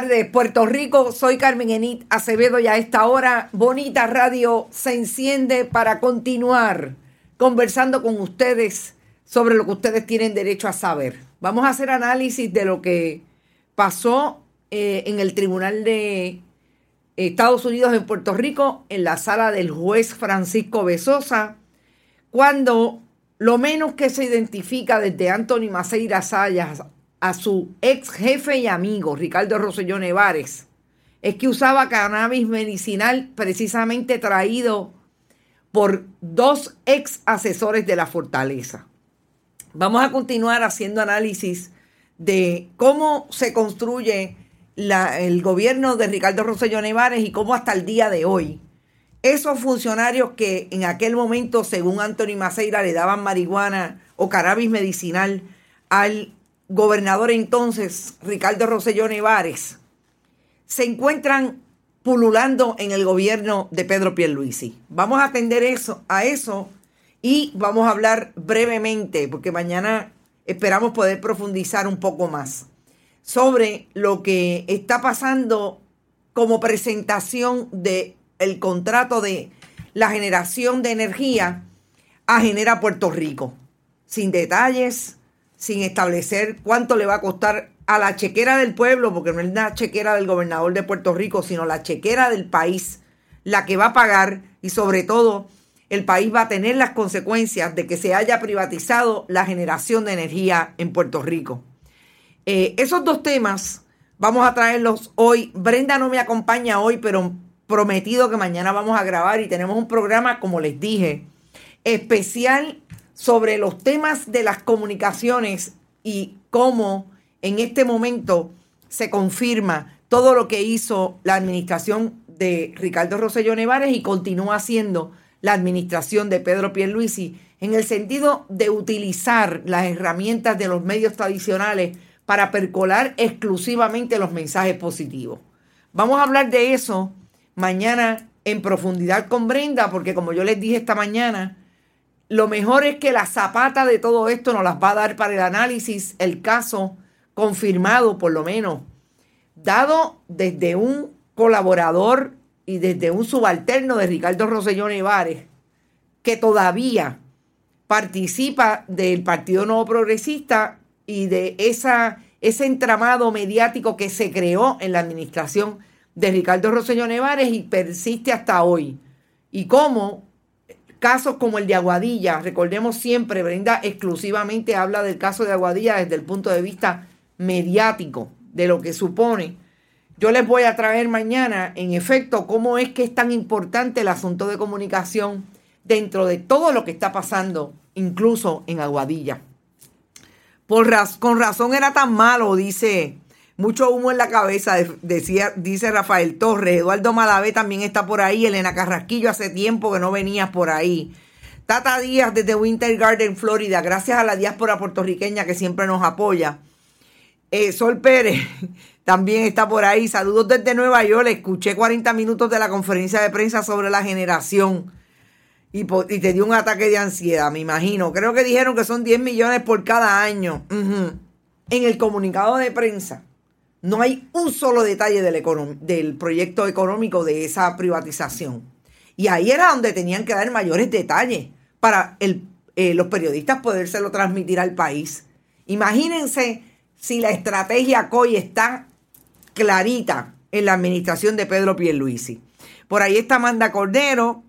Tardes, Puerto Rico. Soy Carmen Enit Acevedo y a esta hora Bonita Radio se enciende para continuar conversando con ustedes sobre lo que ustedes tienen derecho a saber. Vamos a hacer análisis de lo que pasó eh, en el Tribunal de Estados Unidos en Puerto Rico, en la sala del juez Francisco Besosa, cuando lo menos que se identifica desde Anthony Maceira Sayas a su ex jefe y amigo Ricardo Rosselló Nevares es que usaba cannabis medicinal precisamente traído por dos ex asesores de la fortaleza. Vamos a continuar haciendo análisis de cómo se construye la, el gobierno de Ricardo Rosselló Nevares y cómo hasta el día de hoy esos funcionarios que en aquel momento, según Anthony Maceira, le daban marihuana o cannabis medicinal al gobernador entonces, Ricardo Rosselló Nevares, se encuentran pululando en el gobierno de Pedro Pierluisi. Vamos a atender eso, a eso y vamos a hablar brevemente, porque mañana esperamos poder profundizar un poco más sobre lo que está pasando como presentación de el contrato de la generación de energía a Genera Puerto Rico, sin detalles, sin establecer cuánto le va a costar a la chequera del pueblo, porque no es la chequera del gobernador de Puerto Rico, sino la chequera del país, la que va a pagar y sobre todo el país va a tener las consecuencias de que se haya privatizado la generación de energía en Puerto Rico. Eh, esos dos temas vamos a traerlos hoy. Brenda no me acompaña hoy, pero prometido que mañana vamos a grabar y tenemos un programa, como les dije, especial sobre los temas de las comunicaciones y cómo en este momento se confirma todo lo que hizo la administración de Ricardo Rosselló Nevares y continúa haciendo la administración de Pedro Pierluisi en el sentido de utilizar las herramientas de los medios tradicionales para percolar exclusivamente los mensajes positivos. Vamos a hablar de eso mañana en profundidad con Brenda, porque como yo les dije esta mañana, lo mejor es que la zapata de todo esto nos las va a dar para el análisis, el caso confirmado por lo menos, dado desde un colaborador y desde un subalterno de Ricardo Rosselló Nevares, que todavía participa del Partido Nuevo Progresista y de esa, ese entramado mediático que se creó en la administración de Ricardo Rosselló Nevares y persiste hasta hoy. Y cómo casos como el de Aguadilla, recordemos siempre, Brenda exclusivamente habla del caso de Aguadilla desde el punto de vista mediático, de lo que supone. Yo les voy a traer mañana, en efecto, cómo es que es tan importante el asunto de comunicación dentro de todo lo que está pasando, incluso en Aguadilla. Por con razón era tan malo, dice mucho humo en la cabeza, decía, dice Rafael Torres. Eduardo Malavé también está por ahí. Elena Carrasquillo hace tiempo que no venías por ahí. Tata Díaz desde Winter Garden, Florida. Gracias a la diáspora puertorriqueña que siempre nos apoya. Eh, Sol Pérez también está por ahí. Saludos desde Nueva York. Escuché 40 minutos de la conferencia de prensa sobre la generación y, te dio un ataque de ansiedad, me imagino. Creo que dijeron que son 10 millones por cada año. En el comunicado de prensa no hay un solo detalle del, proyecto económico de esa privatización. Y ahí era donde tenían que dar mayores detalles para eh, los periodistas podérselo transmitir al país. Imagínense si la estrategia COI está clarita en la administración de Pedro Pierluisi. Por ahí está Amanda Cordero,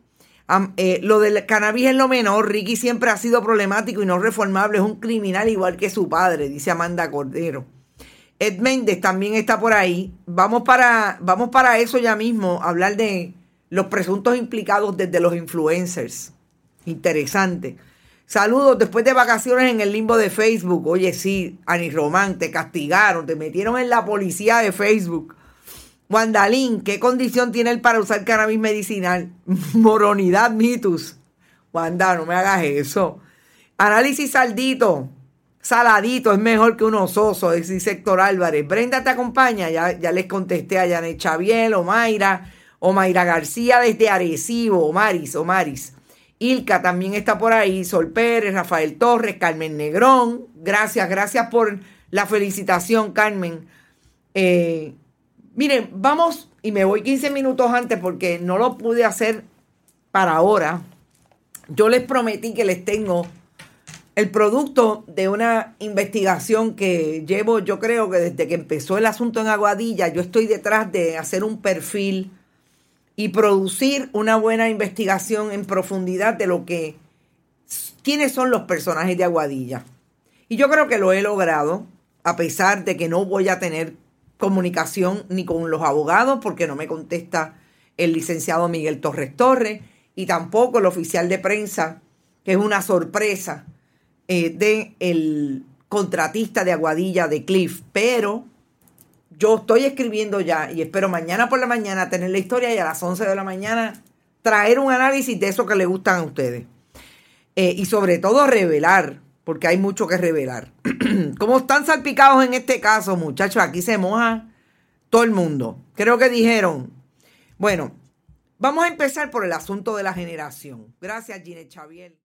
eh, lo del cannabis es lo menor. Ricky siempre ha sido problemático y no reformable. Es un criminal igual que su padre, dice Amanda Cordero. Ed Méndez también está por ahí. Vamos para, vamos para eso ya mismo, hablar de los presuntos implicados desde los influencers. Interesante. Saludos después de vacaciones en el limbo de Facebook. Oye, sí, Ani Román, te castigaron, te metieron en la policía de Facebook. Wandalín, ¿qué condición tiene él para usar cannabis medicinal? Moronidad mitus. Wanda, no me hagas eso. Análisis saldito. Saladito es mejor que un ososo, dice Héctor Álvarez. Brenda te acompaña, ya, ya les contesté a Janet Chaviel, Omaira, Omaira García desde Arecibo, Omaris, Omaris. Ilka también está por ahí, Sol Pérez, Rafael Torres, Carmen Negrón. Gracias, gracias por la felicitación, Carmen. Eh, Miren, vamos, y me voy 15 minutos antes porque no lo pude hacer para ahora. Yo les prometí que les tengo el producto de una investigación que llevo, yo creo que desde que empezó el asunto en Aguadilla, yo estoy detrás de hacer un perfil y producir una buena investigación en profundidad de lo que, quiénes son los personajes de Aguadilla. Y yo creo que lo he logrado, a pesar de que no voy a tener comunicación ni con los abogados porque no me contesta el licenciado Miguel Torres Torres y tampoco el oficial de prensa, que es una sorpresa eh, de el contratista de Aguadilla de Cliff. Pero yo estoy escribiendo ya y espero mañana por la mañana tener la historia y a las 11 de la mañana traer un análisis de eso que le gustan a ustedes. Eh, y sobre todo revelar porque hay mucho que revelar. Como están salpicados en este caso, muchachos, aquí se moja todo el mundo. Creo que dijeron, bueno, vamos a empezar por el asunto de la generación. Gracias, Gine Xavier.